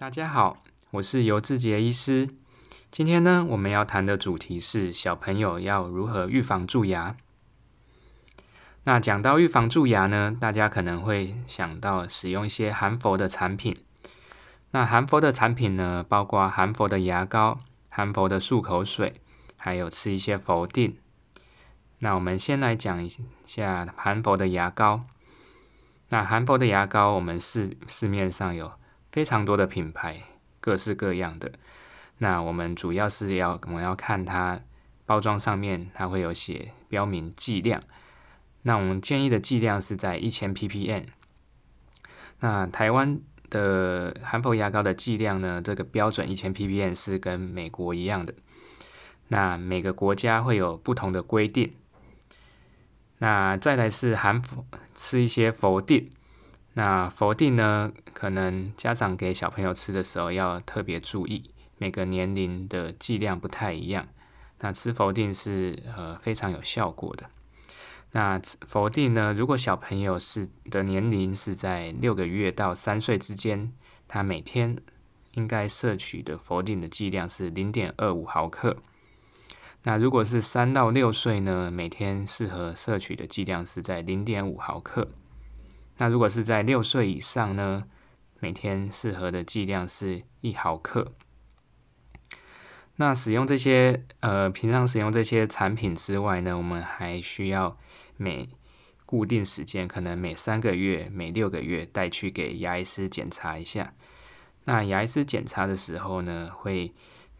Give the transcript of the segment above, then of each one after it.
大家好，我是尤志杰医师。今天呢，我们要谈的主题是小朋友要如何预防蛀牙。那讲到预防蛀牙呢，大家可能会想到使用一些含氟的产品。那含氟的产品呢，包括含氟的牙膏、含氟的漱口水，还有吃一些氟定。那我们先来讲一下含氟的牙膏。那含氟的牙膏，我们市市面上有。非常多的品牌，各式各样的。那我们主要是要我们要看它包装上面，它会有写标明剂量。那我们建议的剂量是在一千 ppm。那台湾的含氟牙膏的剂量呢？这个标准一千 ppm 是跟美国一样的。那每个国家会有不同的规定。那再来是含氟，吃一些氟定。那否定呢？可能家长给小朋友吃的时候要特别注意，每个年龄的剂量不太一样。那吃否定是呃非常有效果的。那否定呢？如果小朋友是的年龄是在六个月到三岁之间，他每天应该摄取的否定的剂量是零点二五毫克。那如果是三到六岁呢，每天适合摄取的剂量是在零点五毫克。那如果是在六岁以上呢，每天适合的剂量是一毫克。那使用这些呃，平常使用这些产品之外呢，我们还需要每固定时间，可能每三个月、每六个月带去给牙医师检查一下。那牙医师检查的时候呢，会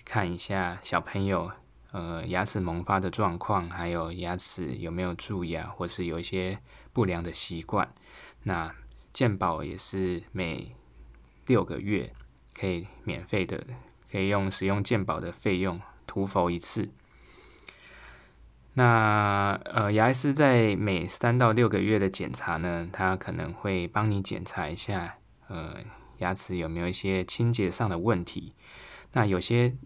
看一下小朋友呃牙齿萌发的状况，还有牙齿有没有蛀牙，或是有一些不良的习惯。那健保也是每六个月可以免费的，可以用使用健保的费用涂氟一次。那呃，牙医师在每三到六个月的检查呢，他可能会帮你检查一下，呃，牙齿有没有一些清洁上的问题。那有些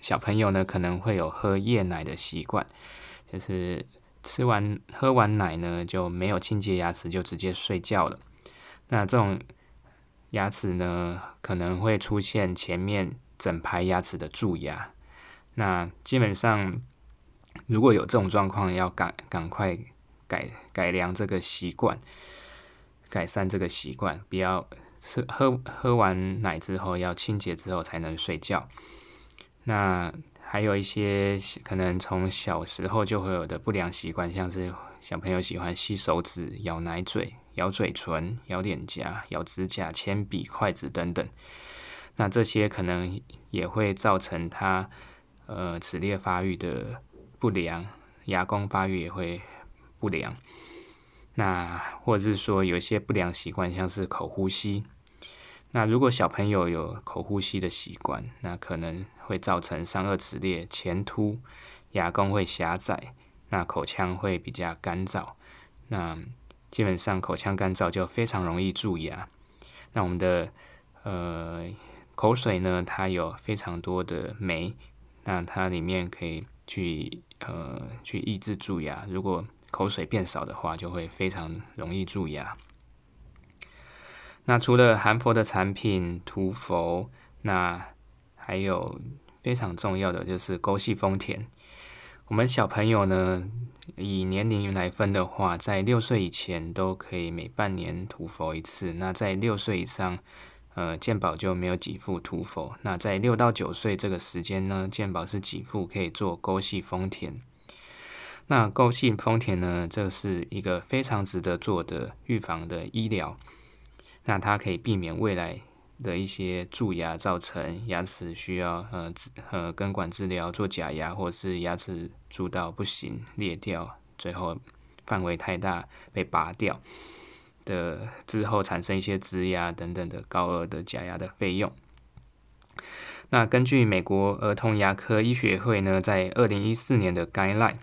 小朋友呢，可能会有喝夜奶的习惯，就是。吃完喝完奶呢，就没有清洁牙齿，就直接睡觉了。那这种牙齿呢，可能会出现前面整排牙齿的蛀牙。那基本上，如果有这种状况，要赶赶快改改良这个习惯，改善这个习惯，不要吃喝喝完奶之后要清洁之后才能睡觉。那还有一些可能从小时候就会有的不良习惯，像是小朋友喜欢吸手指、咬奶嘴、咬嘴唇、咬脸颊、咬指甲、铅笔、筷子等等。那这些可能也会造成他呃齿列发育的不良，牙弓发育也会不良。那或者是说有一些不良习惯，像是口呼吸。那如果小朋友有口呼吸的习惯，那可能会造成上颚齿列前凸，牙弓会狭窄，那口腔会比较干燥。那基本上口腔干燥就非常容易蛀牙。那我们的呃口水呢，它有非常多的酶，那它里面可以去呃去抑制蛀牙。如果口水变少的话，就会非常容易蛀牙。那除了含氟的产品涂氟，那还有非常重要的就是沟系丰田。我们小朋友呢，以年龄来分的话，在六岁以前都可以每半年涂氟一次。那在六岁以上，呃，健保就没有给付涂氟。那在六到九岁这个时间呢，健保是给付可以做沟系丰田。那沟系丰田呢，这是一个非常值得做的预防的医疗。那它可以避免未来的一些蛀牙，造成牙齿需要呃治呃根管治疗做假牙，或是牙齿蛀到不行裂掉，最后范围太大被拔掉的之后产生一些植牙等等的高额的假牙的费用。那根据美国儿童牙科医学会呢，在二零一四年的 guideline，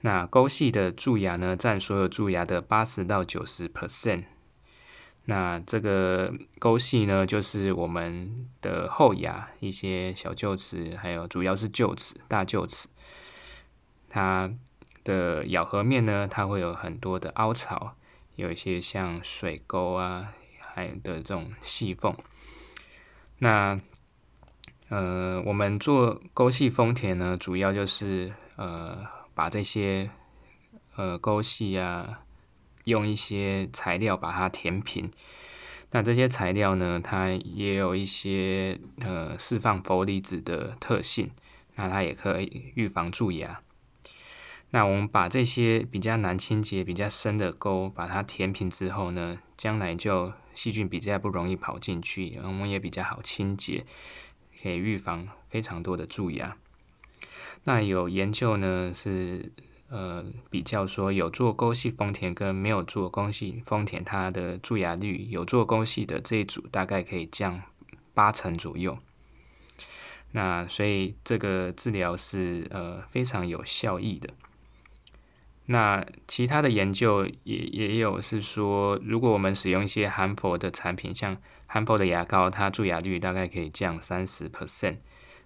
那沟系的蛀牙呢占所有蛀牙的八十到九十 percent。那这个沟系呢，就是我们的后牙一些小臼齿，还有主要是臼齿、大臼齿，它的咬合面呢，它会有很多的凹槽，有一些像水沟啊，还有的这种细缝。那呃，我们做沟隙丰田呢，主要就是呃，把这些呃沟隙啊，用一些材料把它填平。那这些材料呢，它也有一些呃释放氟离子的特性，那它也可以预防蛀牙。那我们把这些比较难清洁、比较深的沟把它填平之后呢，将来就细菌比较不容易跑进去，我们也比较好清洁。可以预防非常多的蛀牙。那有研究呢，是呃比较说有做沟系丰田跟没有做沟系丰田，它的蛀牙率有做沟系的这一组大概可以降八成左右。那所以这个治疗是呃非常有效益的。那其他的研究也也有是说，如果我们使用一些含氟的产品，像含氟的牙膏，它蛀牙率大概可以降三十 percent。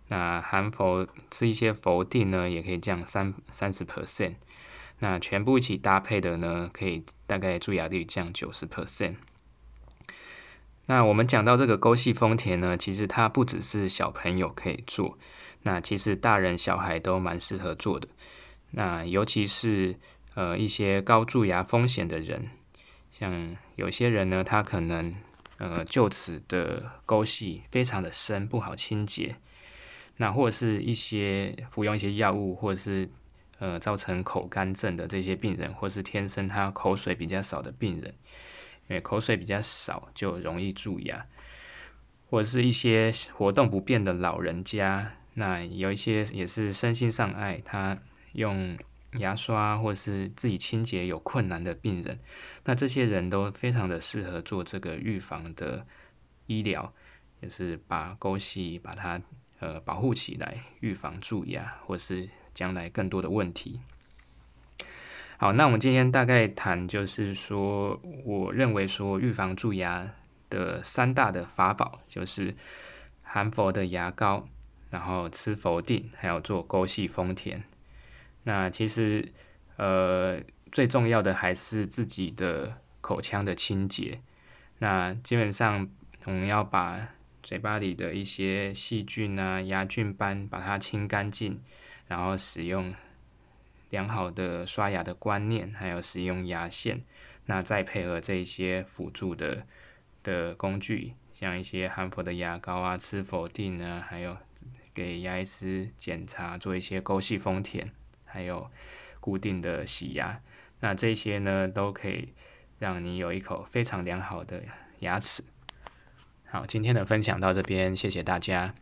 那含氟吃一些氟定呢，也可以降三三十 percent。那全部一起搭配的呢，可以大概蛀牙率降九十 percent。那我们讲到这个沟系丰田呢，其实它不只是小朋友可以做，那其实大人小孩都蛮适合做的。那尤其是呃一些高蛀牙风险的人，像有些人呢，他可能呃就此的沟系非常的深，不好清洁。那或者是一些服用一些药物，或者是呃造成口干症的这些病人，或是天生他口水比较少的病人，因为口水比较少就容易蛀牙，或者是一些活动不便的老人家，那有一些也是身心障碍，他。用牙刷或是自己清洁有困难的病人，那这些人都非常的适合做这个预防的医疗，就是把沟隙把它呃保护起来，预防蛀牙或是将来更多的问题。好，那我们今天大概谈就是说，我认为说预防蛀牙的三大的法宝就是含氟的牙膏，然后吃氟定，还有做沟系丰田。那其实，呃，最重要的还是自己的口腔的清洁。那基本上，我们要把嘴巴里的一些细菌啊、牙菌斑把它清干净，然后使用良好的刷牙的观念，还有使用牙线。那再配合这些辅助的的工具，像一些含氟的牙膏啊、吃否定啊，还有给牙医师检查做一些沟隙丰田。还有固定的洗牙，那这些呢都可以让你有一口非常良好的牙齿。好，今天的分享到这边，谢谢大家。